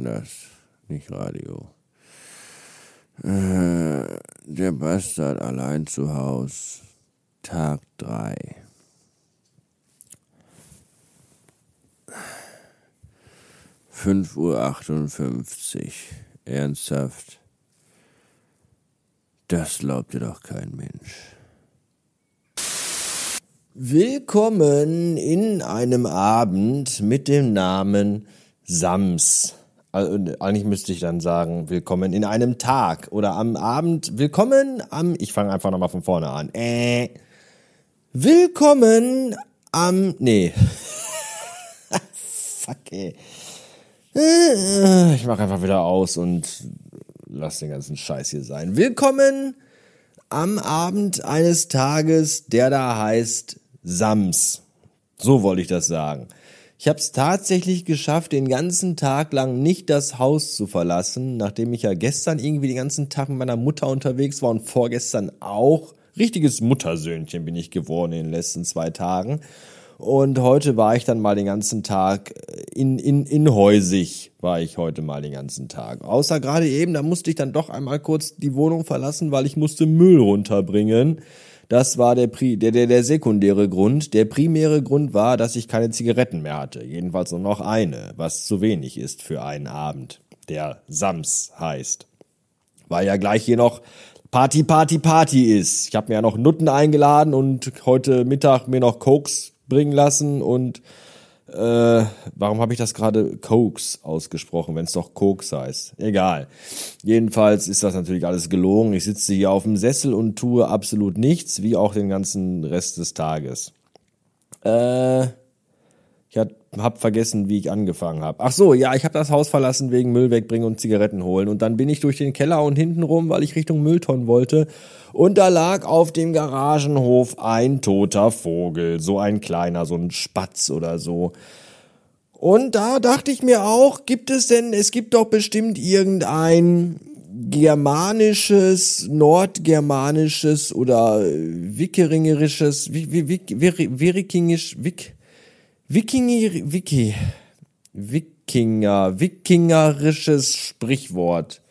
anders, nicht Radio. Äh, der Bastard allein zu Haus, Tag 3. Fünf Uhr achtundfünfzig. Ernsthaft? Das glaubte doch kein Mensch. Willkommen in einem Abend mit dem Namen Sams. Also, eigentlich müsste ich dann sagen, willkommen in einem Tag oder am Abend, willkommen am, ich fange einfach nochmal von vorne an. Äh, willkommen am, nee. Fuck, ey. Äh, ich mache einfach wieder aus und lass den ganzen Scheiß hier sein. Willkommen am Abend eines Tages, der da heißt Sams. So wollte ich das sagen. Ich habe es tatsächlich geschafft, den ganzen Tag lang nicht das Haus zu verlassen, nachdem ich ja gestern irgendwie den ganzen Tag mit meiner Mutter unterwegs war und vorgestern auch. Richtiges Muttersöhnchen bin ich geworden in den letzten zwei Tagen. Und heute war ich dann mal den ganzen Tag in, in, in Häusig, war ich heute mal den ganzen Tag. Außer gerade eben, da musste ich dann doch einmal kurz die Wohnung verlassen, weil ich musste Müll runterbringen. Das war der, der, der, der sekundäre Grund. Der primäre Grund war, dass ich keine Zigaretten mehr hatte. Jedenfalls nur noch eine, was zu wenig ist für einen Abend, der Sams heißt. Weil ja gleich hier noch Party, Party, Party ist. Ich habe mir ja noch Nutten eingeladen und heute Mittag mir noch Cokes bringen lassen und äh, warum habe ich das gerade Cokes ausgesprochen, wenn es doch Koks heißt? Egal. Jedenfalls ist das natürlich alles gelogen. Ich sitze hier auf dem Sessel und tue absolut nichts, wie auch den ganzen Rest des Tages. Äh, ich habe vergessen, wie ich angefangen habe. Ach so, ja, ich habe das Haus verlassen wegen Müll wegbringen und Zigaretten holen. Und dann bin ich durch den Keller und hinten rum, weil ich Richtung Mülltonnen wollte. Und da lag auf dem Garagenhof ein toter Vogel. So ein kleiner, so ein Spatz oder so. Und da dachte ich mir auch, gibt es denn, es gibt doch bestimmt irgendein germanisches, nordgermanisches oder wikeringerisches, wikingisch, wik, Wikinger, Wiki, Wikinger, wikingerisches Sprichwort.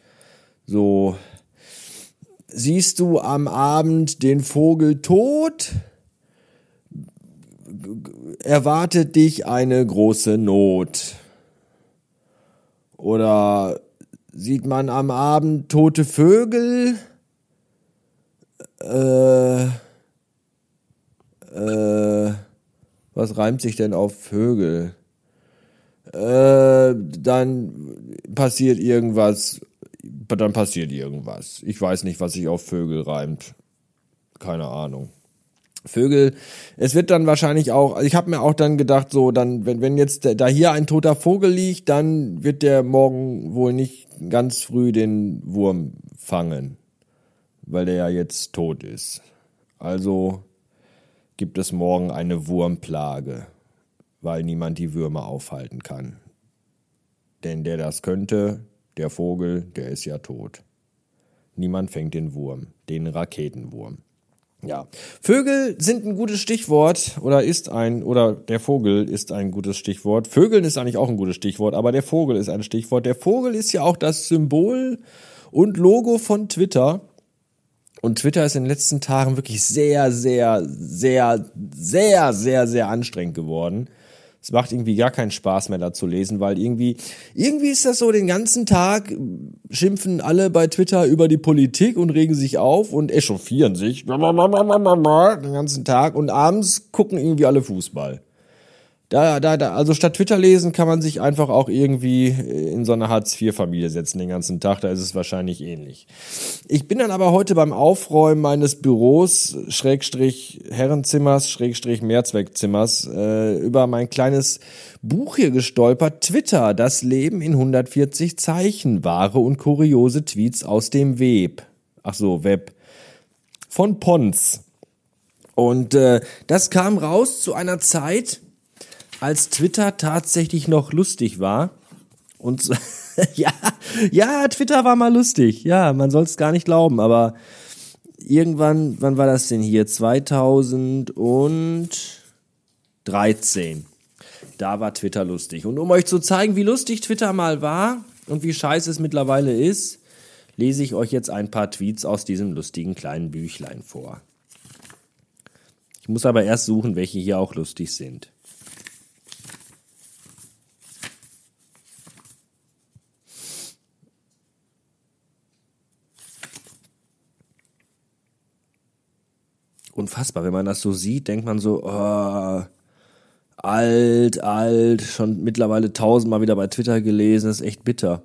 So, siehst du am Abend den Vogel tot, erwartet dich eine große Not. Oder sieht man am Abend tote Vögel, äh, äh, was reimt sich denn auf Vögel? Äh, dann passiert irgendwas. Dann passiert irgendwas. Ich weiß nicht, was sich auf Vögel reimt. Keine Ahnung. Vögel, es wird dann wahrscheinlich auch, also ich habe mir auch dann gedacht, so, dann, wenn, wenn jetzt da hier ein toter Vogel liegt, dann wird der morgen wohl nicht ganz früh den Wurm fangen, weil der ja jetzt tot ist. Also gibt es morgen eine Wurmplage, weil niemand die Würmer aufhalten kann. Denn der das könnte, der Vogel, der ist ja tot. Niemand fängt den Wurm, den Raketenwurm. Ja, Vögel sind ein gutes Stichwort oder ist ein oder der Vogel ist ein gutes Stichwort. Vögeln ist eigentlich auch ein gutes Stichwort, aber der Vogel ist ein Stichwort. Der Vogel ist ja auch das Symbol und Logo von Twitter. Und Twitter ist in den letzten Tagen wirklich sehr, sehr, sehr, sehr, sehr, sehr anstrengend geworden. Es macht irgendwie gar keinen Spaß mehr da zu lesen, weil irgendwie, irgendwie ist das so, den ganzen Tag schimpfen alle bei Twitter über die Politik und regen sich auf und echauffieren sich den ganzen Tag und abends gucken irgendwie alle Fußball. Da, da, da, also statt Twitter lesen kann man sich einfach auch irgendwie in so eine Hartz-IV-Familie setzen den ganzen Tag, da ist es wahrscheinlich ähnlich. Ich bin dann aber heute beim Aufräumen meines Büros, Schrägstrich Herrenzimmers, Schrägstrich Mehrzweckzimmers, äh, über mein kleines Buch hier gestolpert. Twitter, das Leben in 140 Zeichen, wahre und kuriose Tweets aus dem Web. Ach so, Web. Von Pons. Und äh, das kam raus zu einer Zeit, als Twitter tatsächlich noch lustig war. Und ja, ja, Twitter war mal lustig. Ja, man soll es gar nicht glauben, aber irgendwann, wann war das denn hier? 2013. Da war Twitter lustig. Und um euch zu zeigen, wie lustig Twitter mal war, Und wie scheiße es mittlerweile ist, lese ich euch jetzt ein paar Tweets aus diesem lustigen kleinen Büchlein vor. Ich muss aber erst suchen, welche hier auch lustig sind. Unfassbar, wenn man das so sieht, denkt man so, oh, alt, alt, schon mittlerweile tausendmal wieder bei Twitter gelesen, ist echt bitter.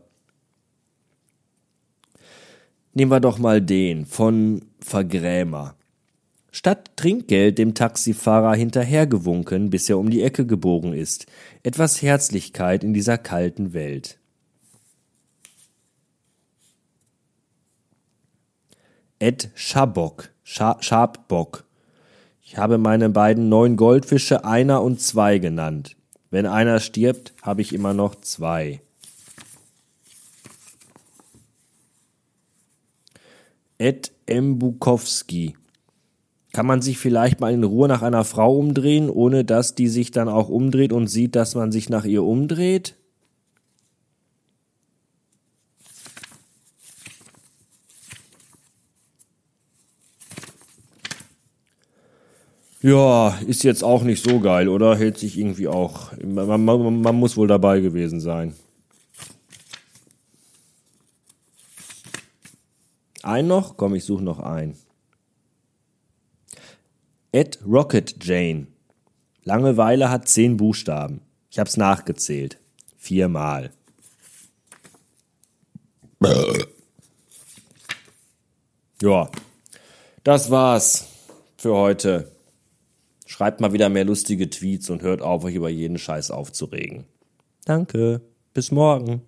Nehmen wir doch mal den von Vergrämer. Statt Trinkgeld dem Taxifahrer hinterhergewunken, bis er um die Ecke gebogen ist. Etwas Herzlichkeit in dieser kalten Welt. Ed Schabok, Scha Schabbock. Ich habe meine beiden neuen Goldfische einer und zwei genannt. Wenn einer stirbt, habe ich immer noch zwei. Ed Mbukowski. Kann man sich vielleicht mal in Ruhe nach einer Frau umdrehen, ohne dass die sich dann auch umdreht und sieht, dass man sich nach ihr umdreht? Ja, ist jetzt auch nicht so geil, oder? Hält sich irgendwie auch. Man, man, man muss wohl dabei gewesen sein. Ein noch? Komm, ich suche noch ein. Ed Rocket Jane. Langeweile hat zehn Buchstaben. Ich hab's nachgezählt. Viermal. Ja, das war's für heute. Schreibt mal wieder mehr lustige Tweets und hört auf, euch über jeden Scheiß aufzuregen. Danke. Bis morgen.